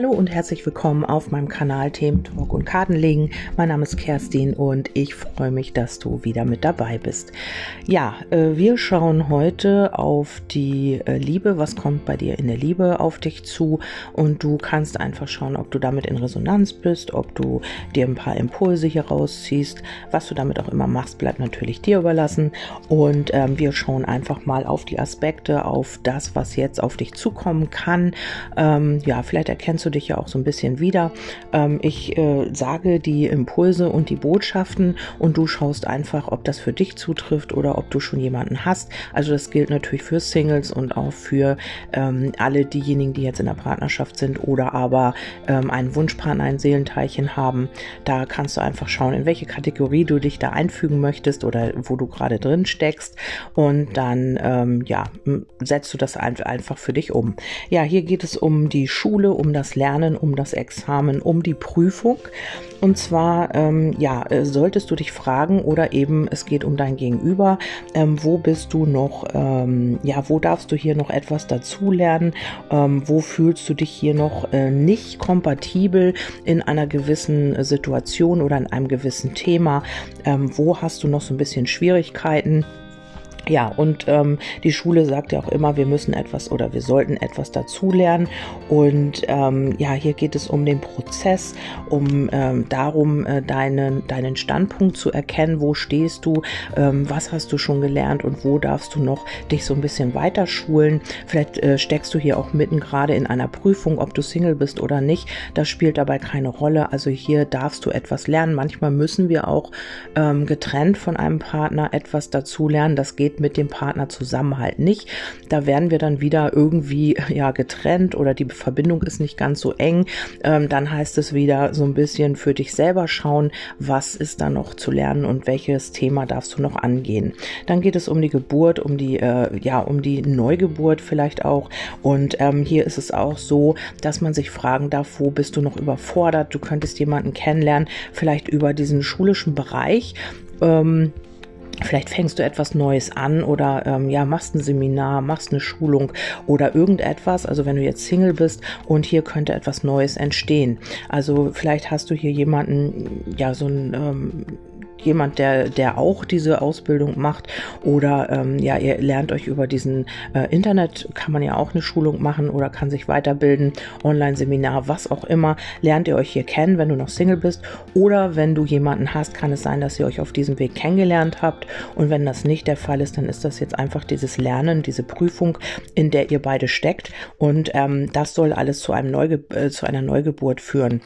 Hallo und herzlich willkommen auf meinem Kanal Themen Talk und Kartenlegen. Mein Name ist Kerstin und ich freue mich, dass du wieder mit dabei bist. Ja, äh, wir schauen heute auf die äh, Liebe. Was kommt bei dir in der Liebe auf dich zu? Und du kannst einfach schauen, ob du damit in Resonanz bist, ob du dir ein paar Impulse hier rausziehst. Was du damit auch immer machst, bleibt natürlich dir überlassen. Und ähm, wir schauen einfach mal auf die Aspekte, auf das, was jetzt auf dich zukommen kann. Ähm, ja, vielleicht erkennst du dich ja auch so ein bisschen wieder. Ähm, ich äh, sage die Impulse und die Botschaften und du schaust einfach, ob das für dich zutrifft oder ob du schon jemanden hast. Also das gilt natürlich für Singles und auch für ähm, alle diejenigen, die jetzt in der Partnerschaft sind oder aber ähm, einen Wunschpartner, ein Seelenteilchen haben. Da kannst du einfach schauen, in welche Kategorie du dich da einfügen möchtest oder wo du gerade drin steckst und dann ähm, ja setzt du das einfach für dich um. Ja, hier geht es um die Schule, um das Lernen, um das Examen, um die Prüfung. Und zwar, ähm, ja, äh, solltest du dich fragen oder eben es geht um dein Gegenüber, ähm, wo bist du noch, ähm, ja, wo darfst du hier noch etwas dazulernen, ähm, wo fühlst du dich hier noch äh, nicht kompatibel in einer gewissen Situation oder in einem gewissen Thema, ähm, wo hast du noch so ein bisschen Schwierigkeiten. Ja, und ähm, die Schule sagt ja auch immer, wir müssen etwas oder wir sollten etwas dazulernen. Und ähm, ja, hier geht es um den Prozess, um ähm, darum, äh, deinen, deinen Standpunkt zu erkennen, wo stehst du, ähm, was hast du schon gelernt und wo darfst du noch dich so ein bisschen weiter schulen. Vielleicht äh, steckst du hier auch mitten gerade in einer Prüfung, ob du Single bist oder nicht. Das spielt dabei keine Rolle. Also hier darfst du etwas lernen. Manchmal müssen wir auch ähm, getrennt von einem Partner etwas dazulernen. Das geht mit dem Partner zusammen halt nicht. Da werden wir dann wieder irgendwie ja getrennt oder die Verbindung ist nicht ganz so eng. Ähm, dann heißt es wieder so ein bisschen für dich selber schauen, was ist da noch zu lernen und welches Thema darfst du noch angehen. Dann geht es um die Geburt, um die äh, ja um die Neugeburt vielleicht auch. Und ähm, hier ist es auch so, dass man sich fragen darf, wo bist du noch überfordert? Du könntest jemanden kennenlernen, vielleicht über diesen schulischen Bereich. Ähm, Vielleicht fängst du etwas Neues an oder ähm, ja, machst ein Seminar, machst eine Schulung oder irgendetwas. Also wenn du jetzt Single bist und hier könnte etwas Neues entstehen. Also vielleicht hast du hier jemanden, ja, so ein ähm, jemand, der, der auch diese Ausbildung macht. Oder ähm, ja, ihr lernt euch über diesen äh, Internet, kann man ja auch eine Schulung machen oder kann sich weiterbilden, Online-Seminar, was auch immer, lernt ihr euch hier kennen, wenn du noch Single bist. Oder wenn du jemanden hast, kann es sein, dass ihr euch auf diesem Weg kennengelernt habt. Und wenn das nicht der Fall ist, dann ist das jetzt einfach dieses Lernen, diese Prüfung, in der ihr beide steckt. Und ähm, das soll alles zu einem Neuge äh, zu einer Neugeburt führen.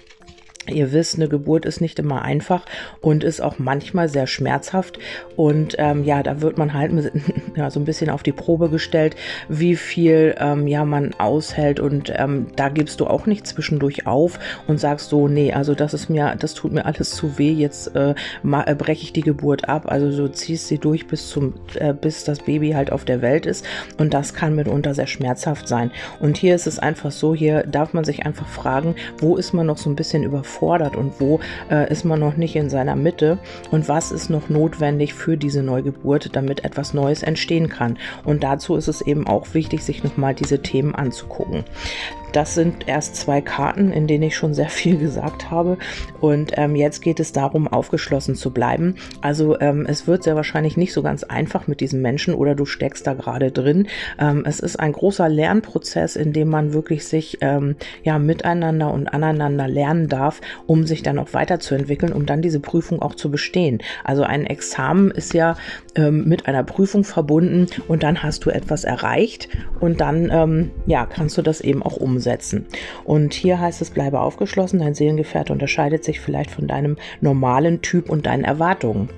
Ihr wisst, eine Geburt ist nicht immer einfach und ist auch manchmal sehr schmerzhaft. Und ähm, ja, da wird man halt ja, so ein bisschen auf die Probe gestellt, wie viel ähm, ja man aushält. Und ähm, da gibst du auch nicht zwischendurch auf und sagst so, nee, also das ist mir, das tut mir alles zu weh. Jetzt äh, äh, breche ich die Geburt ab. Also du ziehst sie durch bis zum, äh, bis das Baby halt auf der Welt ist. Und das kann mitunter sehr schmerzhaft sein. Und hier ist es einfach so, hier darf man sich einfach fragen, wo ist man noch so ein bisschen überfordert überfordert und wo äh, ist man noch nicht in seiner Mitte und was ist noch notwendig für diese Neugeburt, damit etwas Neues entstehen kann. Und dazu ist es eben auch wichtig, sich nochmal diese Themen anzugucken. Das sind erst zwei Karten, in denen ich schon sehr viel gesagt habe. Und ähm, jetzt geht es darum, aufgeschlossen zu bleiben. Also ähm, es wird sehr wahrscheinlich nicht so ganz einfach mit diesem Menschen oder du steckst da gerade drin. Ähm, es ist ein großer Lernprozess, in dem man wirklich sich ähm, ja miteinander und aneinander lernen darf, um sich dann auch weiterzuentwickeln, um dann diese Prüfung auch zu bestehen. Also ein Examen ist ja ähm, mit einer Prüfung verbunden und dann hast du etwas erreicht und dann ähm, ja kannst du das eben auch umsetzen umsetzen. Und hier heißt es, bleibe aufgeschlossen, dein Seelengefährte unterscheidet sich vielleicht von deinem normalen Typ und deinen Erwartungen.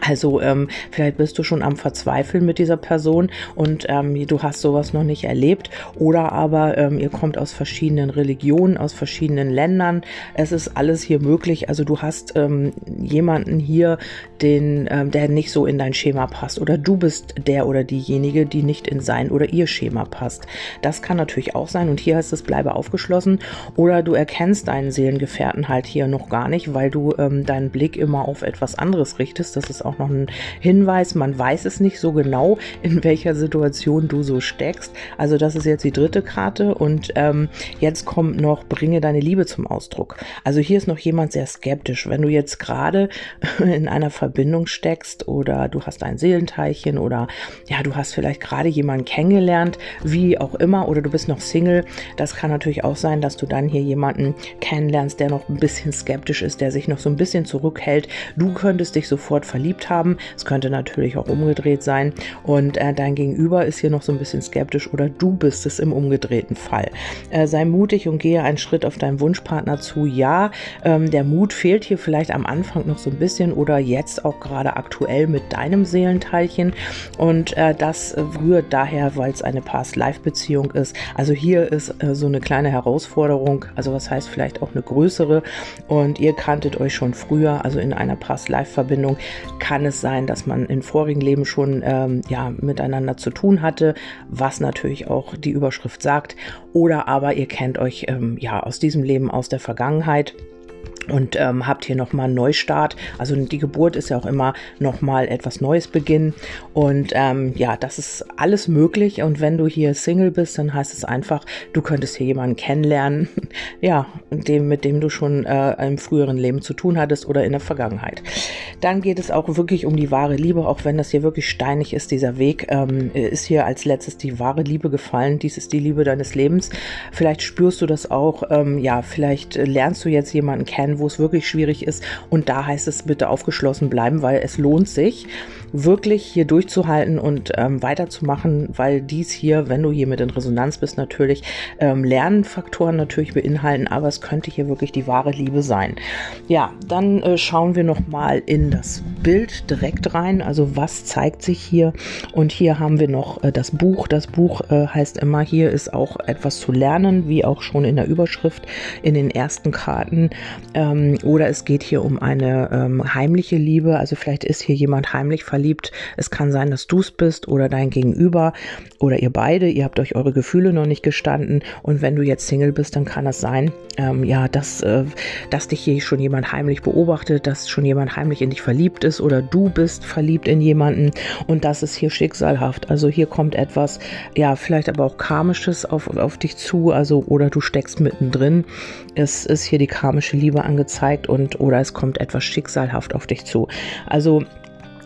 Also ähm, vielleicht bist du schon am Verzweifeln mit dieser Person und ähm, du hast sowas noch nicht erlebt oder aber ähm, ihr kommt aus verschiedenen Religionen, aus verschiedenen Ländern. Es ist alles hier möglich. Also du hast ähm, jemanden hier, den, ähm, der nicht so in dein Schema passt oder du bist der oder diejenige, die nicht in sein oder ihr Schema passt. Das kann natürlich auch sein und hier heißt es, bleibe aufgeschlossen oder du erkennst deinen Seelengefährten halt hier noch gar nicht, weil du ähm, deinen Blick immer auf etwas anderes richtest. Das ist auch noch ein Hinweis, man weiß es nicht so genau, in welcher Situation du so steckst. Also das ist jetzt die dritte Karte und ähm, jetzt kommt noch, bringe deine Liebe zum Ausdruck. Also hier ist noch jemand sehr skeptisch. Wenn du jetzt gerade in einer Verbindung steckst oder du hast ein Seelenteilchen oder ja, du hast vielleicht gerade jemanden kennengelernt, wie auch immer, oder du bist noch Single, das kann natürlich auch sein, dass du dann hier jemanden kennenlernst, der noch ein bisschen skeptisch ist, der sich noch so ein bisschen zurückhält. Du könntest dich sofort verliebt haben. Es könnte natürlich auch umgedreht sein. Und äh, dein Gegenüber ist hier noch so ein bisschen skeptisch oder du bist es im umgedrehten Fall. Äh, sei mutig und gehe einen Schritt auf deinen Wunschpartner zu. Ja, ähm, der Mut fehlt hier vielleicht am Anfang noch so ein bisschen oder jetzt auch gerade aktuell mit deinem Seelenteilchen. Und äh, das rührt daher, weil es eine Past-Life-Beziehung ist. Also hier ist äh, so eine kleine Herausforderung. Also was heißt vielleicht auch eine größere. Und ihr kanntet euch schon früher, also in einer Past-Life-Verbindung kann es sein, dass man in vorigen Leben schon ähm, ja miteinander zu tun hatte, was natürlich auch die Überschrift sagt. Oder aber ihr kennt euch ähm, ja aus diesem Leben aus der Vergangenheit und ähm, habt hier nochmal einen Neustart. Also die Geburt ist ja auch immer nochmal etwas Neues beginnen. Und ähm, ja, das ist alles möglich. Und wenn du hier Single bist, dann heißt es einfach, du könntest hier jemanden kennenlernen, ja, dem, mit dem du schon äh, im früheren Leben zu tun hattest oder in der Vergangenheit. Dann geht es auch wirklich um die wahre Liebe, auch wenn das hier wirklich steinig ist, dieser Weg, ähm, ist hier als letztes die wahre Liebe gefallen. Dies ist die Liebe deines Lebens. Vielleicht spürst du das auch, ähm, ja, vielleicht lernst du jetzt jemanden kennen, wo es wirklich schwierig ist. Und da heißt es bitte aufgeschlossen bleiben, weil es lohnt sich wirklich hier durchzuhalten und ähm, weiterzumachen, weil dies hier, wenn du hier mit in Resonanz bist, natürlich ähm, Lernfaktoren natürlich beinhalten, aber es könnte hier wirklich die wahre Liebe sein. Ja, dann äh, schauen wir noch mal in das Bild direkt rein. Also was zeigt sich hier? Und hier haben wir noch äh, das Buch. Das Buch äh, heißt immer, hier ist auch etwas zu lernen, wie auch schon in der Überschrift in den ersten Karten. Ähm, oder es geht hier um eine ähm, heimliche Liebe. Also vielleicht ist hier jemand heimlich verliebt verliebt. Es kann sein, dass du es bist oder dein Gegenüber oder ihr beide. Ihr habt euch eure Gefühle noch nicht gestanden. Und wenn du jetzt Single bist, dann kann es sein, ähm, ja, dass, äh, dass dich hier schon jemand heimlich beobachtet, dass schon jemand heimlich in dich verliebt ist oder du bist verliebt in jemanden. Und das ist hier schicksalhaft. Also hier kommt etwas, ja, vielleicht aber auch karmisches auf, auf dich zu. Also, oder du steckst mittendrin. Es ist hier die karmische Liebe angezeigt und oder es kommt etwas schicksalhaft auf dich zu. Also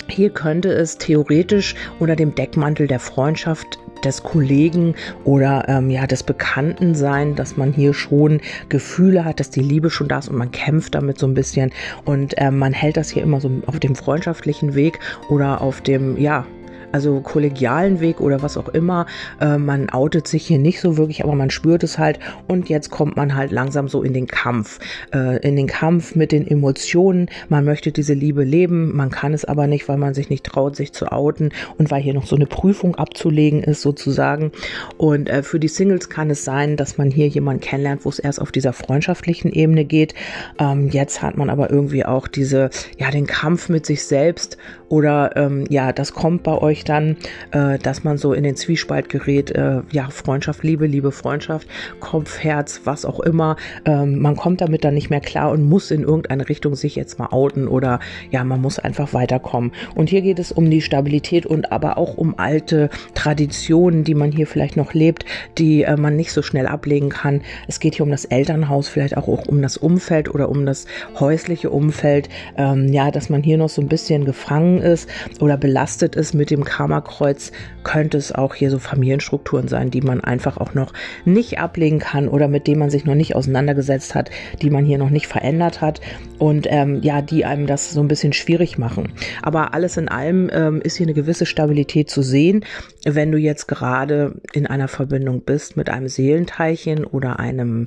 hier könnte es theoretisch unter dem Deckmantel der Freundschaft des Kollegen oder ähm, ja des Bekannten sein, dass man hier schon Gefühle hat, dass die Liebe schon da ist und man kämpft damit so ein bisschen. Und äh, man hält das hier immer so auf dem freundschaftlichen Weg oder auf dem ja also kollegialen Weg oder was auch immer. Äh, man outet sich hier nicht so wirklich, aber man spürt es halt. Und jetzt kommt man halt langsam so in den Kampf, äh, in den Kampf mit den Emotionen. Man möchte diese Liebe leben, man kann es aber nicht, weil man sich nicht traut, sich zu outen und weil hier noch so eine Prüfung abzulegen ist sozusagen. Und äh, für die Singles kann es sein, dass man hier jemanden kennenlernt, wo es erst auf dieser freundschaftlichen Ebene geht. Ähm, jetzt hat man aber irgendwie auch diese, ja, den Kampf mit sich selbst oder ähm, ja, das kommt bei euch dann, äh, dass man so in den Zwiespalt gerät, äh, ja, Freundschaft, Liebe, Liebe, Freundschaft, Kopf, Herz, was auch immer. Ähm, man kommt damit dann nicht mehr klar und muss in irgendeine Richtung sich jetzt mal outen oder ja, man muss einfach weiterkommen. Und hier geht es um die Stabilität und aber auch um alte Traditionen, die man hier vielleicht noch lebt, die äh, man nicht so schnell ablegen kann. Es geht hier um das Elternhaus, vielleicht auch um das Umfeld oder um das häusliche Umfeld. Ähm, ja, dass man hier noch so ein bisschen gefangen ist oder belastet ist mit dem Karma-Kreuz, könnte es auch hier so Familienstrukturen sein, die man einfach auch noch nicht ablegen kann oder mit denen man sich noch nicht auseinandergesetzt hat, die man hier noch nicht verändert hat und ähm, ja, die einem das so ein bisschen schwierig machen. Aber alles in allem ähm, ist hier eine gewisse Stabilität zu sehen, wenn du jetzt gerade in einer Verbindung bist mit einem Seelenteilchen oder einem,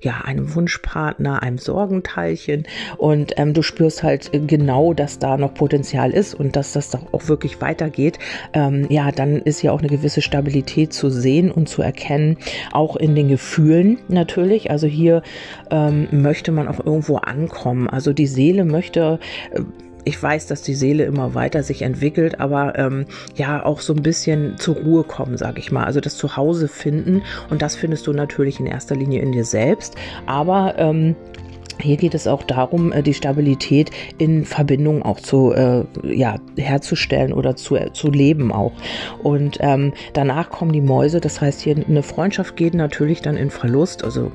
ja, einem Wunschpartner, einem Sorgenteilchen und ähm, du spürst halt genau, dass da noch Potenzial ist und dass das doch auch wirklich weitergeht, ähm, ja, dann ist ja auch eine gewisse Stabilität zu sehen und zu erkennen, auch in den Gefühlen natürlich. Also hier ähm, möchte man auch irgendwo ankommen. Also die Seele möchte äh, ich weiß, dass die Seele immer weiter sich entwickelt, aber ähm, ja auch so ein bisschen zur Ruhe kommen, sage ich mal. Also das Zuhause finden und das findest du natürlich in erster Linie in dir selbst, aber ähm, hier geht es auch darum, äh, die Stabilität in Verbindung auch zu äh, ja, herzustellen oder zu, äh, zu leben auch. Und ähm, danach kommen die Mäuse, das heißt hier eine Freundschaft geht natürlich dann in Verlust, also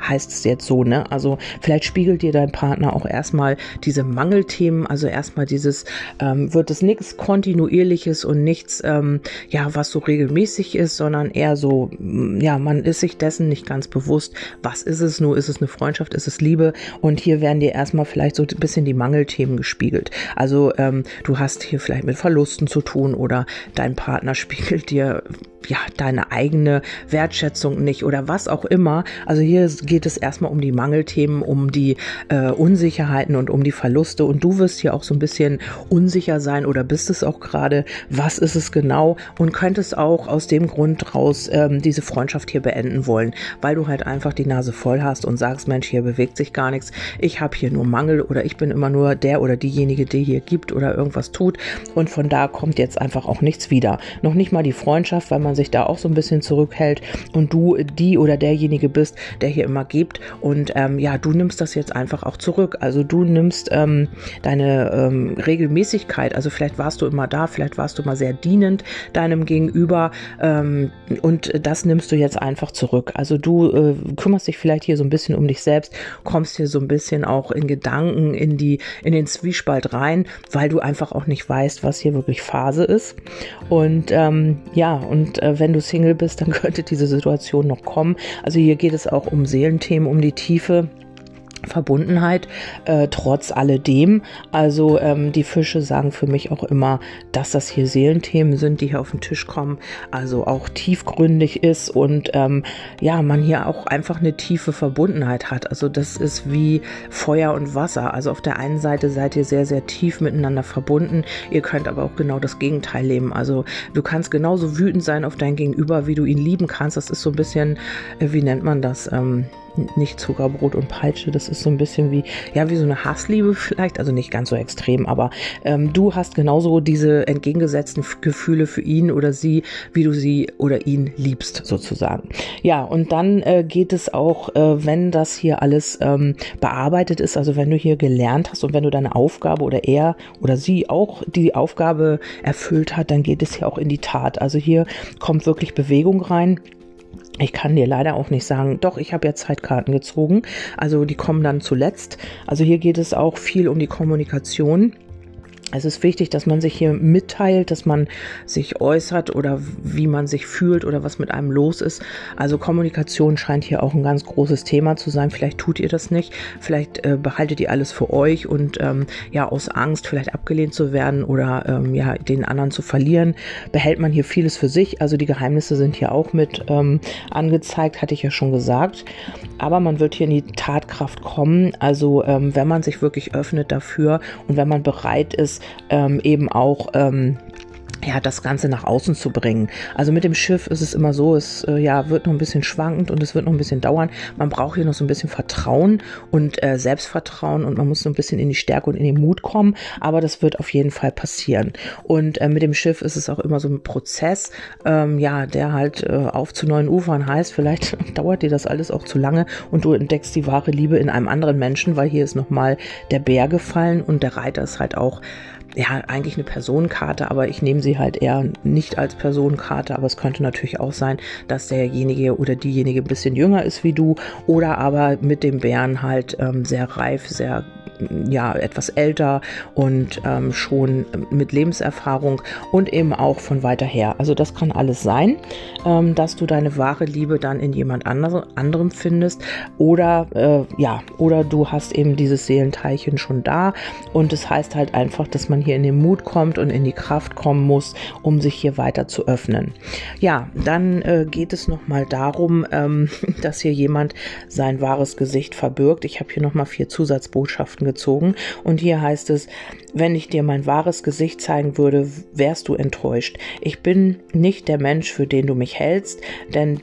heißt es jetzt so, ne? Also vielleicht spiegelt dir dein Partner auch erstmal diese Mangelthemen, also erstmal dieses, ähm, wird es nichts Kontinuierliches und nichts, ähm, ja, was so regelmäßig ist, sondern eher so, mm, ja, man ist sich dessen nicht ganz bewusst, was ist es nur, ist es eine Freundschaft, ist es Liebe und hier werden dir erstmal vielleicht so ein bisschen die Mangelthemen gespiegelt. Also ähm, du hast hier vielleicht mit Verlusten zu tun oder dein Partner spiegelt dir ja, deine eigene Wertschätzung nicht oder was auch immer. Also hier geht es erstmal um die Mangelthemen, um die äh, Unsicherheiten und um die Verluste. Und du wirst hier auch so ein bisschen unsicher sein oder bist es auch gerade. Was ist es genau? Und könntest auch aus dem Grund raus ähm, diese Freundschaft hier beenden wollen, weil du halt einfach die Nase voll hast und sagst, Mensch, hier bewegt sich gar nichts. Ich habe hier nur Mangel oder ich bin immer nur der oder diejenige, die hier gibt oder irgendwas tut. Und von da kommt jetzt einfach auch nichts wieder. Noch nicht mal die Freundschaft, weil man sich da auch so ein bisschen zurückhält und du die oder derjenige bist, der hier immer gibt. Und ähm, ja, du nimmst das jetzt einfach auch zurück. Also du nimmst ähm, deine ähm, Regelmäßigkeit, also vielleicht warst du immer da, vielleicht warst du mal sehr dienend deinem Gegenüber ähm, und das nimmst du jetzt einfach zurück. Also du äh, kümmerst dich vielleicht hier so ein bisschen um dich selbst, kommst hier so ein bisschen auch in Gedanken in die in den Zwiespalt rein, weil du einfach auch nicht weißt, was hier wirklich Phase ist. Und ähm, ja, und äh, wenn du Single bist, dann könnte diese Situation noch kommen. Also hier geht es auch um Seelenthemen, um die Tiefe Verbundenheit äh, trotz alledem. Also ähm, die Fische sagen für mich auch immer, dass das hier Seelenthemen sind, die hier auf den Tisch kommen. Also auch tiefgründig ist und ähm, ja, man hier auch einfach eine tiefe Verbundenheit hat. Also das ist wie Feuer und Wasser. Also auf der einen Seite seid ihr sehr, sehr tief miteinander verbunden. Ihr könnt aber auch genau das Gegenteil leben. Also du kannst genauso wütend sein auf dein Gegenüber, wie du ihn lieben kannst. Das ist so ein bisschen, äh, wie nennt man das? Ähm, nicht Zuckerbrot und Peitsche. Das ist so ein bisschen wie, ja, wie so eine Hassliebe vielleicht, also nicht ganz so extrem, aber ähm, du hast genauso diese entgegengesetzten Gefühle für ihn oder sie, wie du sie oder ihn liebst, sozusagen. Ja, und dann äh, geht es auch, äh, wenn das hier alles ähm, bearbeitet ist, also wenn du hier gelernt hast und wenn du deine Aufgabe oder er oder sie auch die Aufgabe erfüllt hat, dann geht es hier auch in die Tat. Also hier kommt wirklich Bewegung rein. Ich kann dir leider auch nicht sagen, doch, ich habe ja Zeitkarten gezogen. Also die kommen dann zuletzt. Also hier geht es auch viel um die Kommunikation. Es ist wichtig, dass man sich hier mitteilt, dass man sich äußert oder wie man sich fühlt oder was mit einem los ist. Also Kommunikation scheint hier auch ein ganz großes Thema zu sein. Vielleicht tut ihr das nicht, vielleicht äh, behaltet ihr alles für euch und ähm, ja aus Angst vielleicht abgelehnt zu werden oder ähm, ja den anderen zu verlieren, behält man hier vieles für sich. Also die Geheimnisse sind hier auch mit ähm, angezeigt, hatte ich ja schon gesagt. Aber man wird hier in die Tatkraft kommen. Also ähm, wenn man sich wirklich öffnet dafür und wenn man bereit ist eben auch ähm, ja, das Ganze nach außen zu bringen. Also mit dem Schiff ist es immer so, es äh, ja, wird noch ein bisschen schwankend und es wird noch ein bisschen dauern. Man braucht hier noch so ein bisschen Vertrauen und äh, Selbstvertrauen und man muss so ein bisschen in die Stärke und in den Mut kommen, aber das wird auf jeden Fall passieren. Und äh, mit dem Schiff ist es auch immer so ein Prozess, ähm, ja, der halt äh, auf zu neuen Ufern heißt. Vielleicht dauert dir das alles auch zu lange und du entdeckst die wahre Liebe in einem anderen Menschen, weil hier ist nochmal der Bär gefallen und der Reiter ist halt auch ja, eigentlich eine Personenkarte, aber ich nehme sie halt eher nicht als Personenkarte, aber es könnte natürlich auch sein, dass derjenige oder diejenige ein bisschen jünger ist wie du oder aber mit dem Bären halt ähm, sehr reif, sehr ja etwas älter und ähm, schon mit Lebenserfahrung und eben auch von weiter her. Also das kann alles sein, ähm, dass du deine wahre Liebe dann in jemand andere, anderem findest oder äh, ja oder du hast eben dieses Seelenteilchen schon da und es das heißt halt einfach, dass man hier in den Mut kommt und in die Kraft kommen muss, um sich hier weiter zu öffnen. Ja, dann äh, geht es noch mal darum, ähm, dass hier jemand sein wahres Gesicht verbirgt. Ich habe hier noch mal vier Zusatzbotschaften gezogen. Und hier heißt es, wenn ich dir mein wahres Gesicht zeigen würde, wärst du enttäuscht. Ich bin nicht der Mensch, für den du mich hältst, denn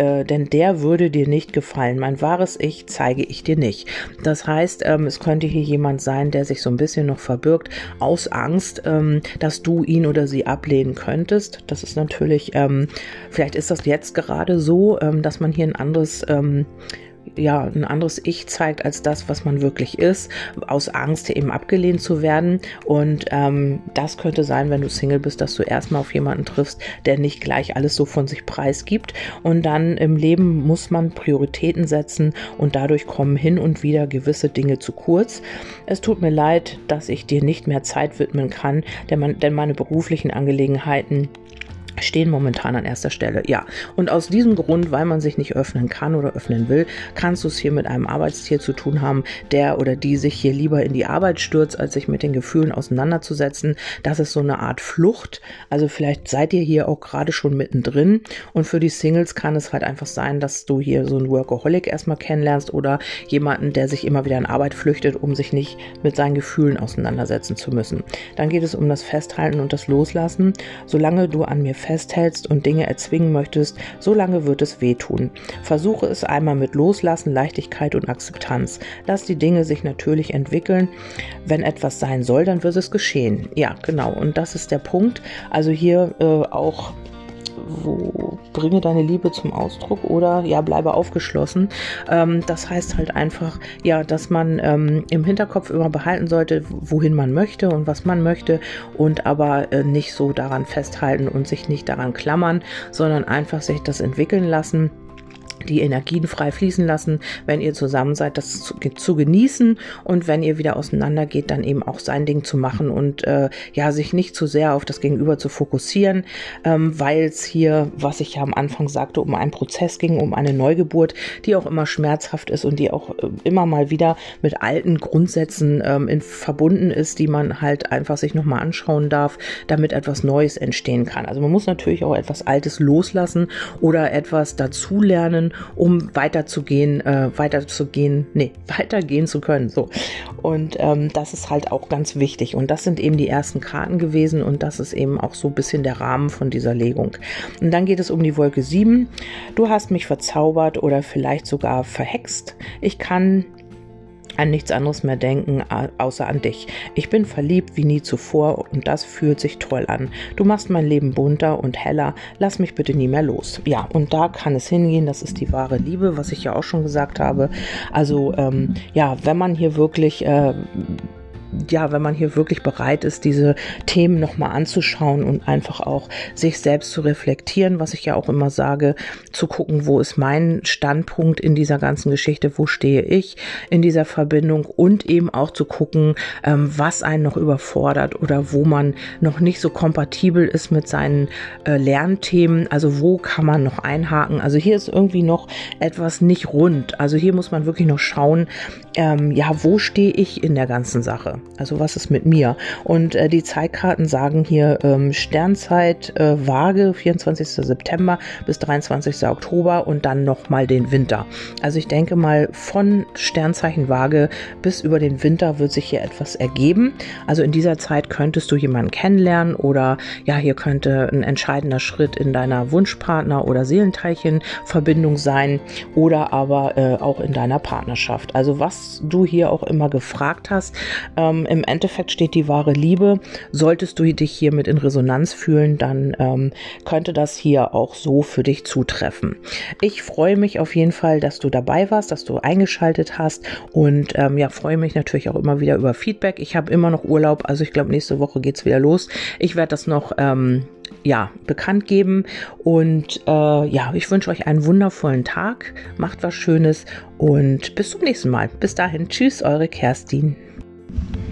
äh, denn der würde dir nicht gefallen. Mein wahres Ich zeige ich dir nicht. Das heißt, ähm, es könnte hier jemand sein, der sich so ein bisschen noch verbirgt aus Angst, ähm, dass du ihn oder sie ablehnen könntest. Das ist natürlich, ähm, vielleicht ist das jetzt gerade so, ähm, dass man hier ein anderes ähm, ja, ein anderes Ich zeigt als das, was man wirklich ist, aus Angst eben abgelehnt zu werden. Und ähm, das könnte sein, wenn du Single bist, dass du erstmal auf jemanden triffst, der nicht gleich alles so von sich preisgibt. Und dann im Leben muss man Prioritäten setzen und dadurch kommen hin und wieder gewisse Dinge zu kurz. Es tut mir leid, dass ich dir nicht mehr Zeit widmen kann, denn, man, denn meine beruflichen Angelegenheiten stehen momentan an erster Stelle. Ja, und aus diesem Grund, weil man sich nicht öffnen kann oder öffnen will, kannst du es hier mit einem Arbeitstier zu tun haben, der oder die sich hier lieber in die Arbeit stürzt, als sich mit den Gefühlen auseinanderzusetzen. Das ist so eine Art Flucht. Also vielleicht seid ihr hier auch gerade schon mittendrin. Und für die Singles kann es halt einfach sein, dass du hier so einen Workaholic erstmal kennenlernst oder jemanden, der sich immer wieder in Arbeit flüchtet, um sich nicht mit seinen Gefühlen auseinandersetzen zu müssen. Dann geht es um das Festhalten und das Loslassen. Solange du an mir festhältst und Dinge erzwingen möchtest, solange wird es wehtun. Versuche es einmal mit Loslassen, Leichtigkeit und Akzeptanz. Lass die Dinge sich natürlich entwickeln. Wenn etwas sein soll, dann wird es geschehen. Ja, genau. Und das ist der Punkt. Also hier äh, auch wo bringe deine Liebe zum Ausdruck oder ja, bleibe aufgeschlossen. Ähm, das heißt halt einfach, ja, dass man ähm, im Hinterkopf immer behalten sollte, wohin man möchte und was man möchte und aber äh, nicht so daran festhalten und sich nicht daran klammern, sondern einfach sich das entwickeln lassen die Energien frei fließen lassen, wenn ihr zusammen seid, das zu, zu, genießen und wenn ihr wieder auseinander geht, dann eben auch sein Ding zu machen und äh, ja, sich nicht zu sehr auf das Gegenüber zu fokussieren, ähm, weil es hier, was ich ja am Anfang sagte, um einen Prozess ging, um eine Neugeburt, die auch immer schmerzhaft ist und die auch äh, immer mal wieder mit alten Grundsätzen ähm, in, verbunden ist, die man halt einfach sich nochmal anschauen darf, damit etwas Neues entstehen kann. Also man muss natürlich auch etwas Altes loslassen oder etwas dazulernen, um weiterzugehen, äh, weiterzugehen, nee, weitergehen zu können. So. Und ähm, das ist halt auch ganz wichtig. Und das sind eben die ersten Karten gewesen und das ist eben auch so ein bisschen der Rahmen von dieser Legung. Und dann geht es um die Wolke 7. Du hast mich verzaubert oder vielleicht sogar verhext. Ich kann an nichts anderes mehr denken, außer an dich. Ich bin verliebt wie nie zuvor und das fühlt sich toll an. Du machst mein Leben bunter und heller. Lass mich bitte nie mehr los. Ja, und da kann es hingehen. Das ist die wahre Liebe, was ich ja auch schon gesagt habe. Also, ähm, ja, wenn man hier wirklich äh, ja, wenn man hier wirklich bereit ist, diese Themen nochmal anzuschauen und einfach auch sich selbst zu reflektieren, was ich ja auch immer sage, zu gucken, wo ist mein Standpunkt in dieser ganzen Geschichte, wo stehe ich in dieser Verbindung und eben auch zu gucken, ähm, was einen noch überfordert oder wo man noch nicht so kompatibel ist mit seinen äh, Lernthemen, also wo kann man noch einhaken. Also hier ist irgendwie noch etwas nicht rund. Also hier muss man wirklich noch schauen, ähm, ja, wo stehe ich in der ganzen Sache? Also was ist mit mir? Und äh, die Zeitkarten sagen hier ähm, Sternzeit äh, Waage 24. September bis 23. Oktober und dann nochmal den Winter. Also ich denke mal von Sternzeichen Waage bis über den Winter wird sich hier etwas ergeben. Also in dieser Zeit könntest du jemanden kennenlernen oder ja, hier könnte ein entscheidender Schritt in deiner Wunschpartner oder Seelenteilchenverbindung sein oder aber äh, auch in deiner Partnerschaft. Also was du hier auch immer gefragt hast, ähm, Im Endeffekt steht die wahre Liebe. Solltest du dich hiermit in Resonanz fühlen, dann ähm, könnte das hier auch so für dich zutreffen. Ich freue mich auf jeden Fall, dass du dabei warst, dass du eingeschaltet hast und ähm, ja, freue mich natürlich auch immer wieder über Feedback. Ich habe immer noch Urlaub, also ich glaube, nächste Woche geht es wieder los. Ich werde das noch ähm, ja, bekannt geben. Und äh, ja, ich wünsche euch einen wundervollen Tag. Macht was Schönes und bis zum nächsten Mal. Bis dahin. Tschüss, eure Kerstin. Thank you.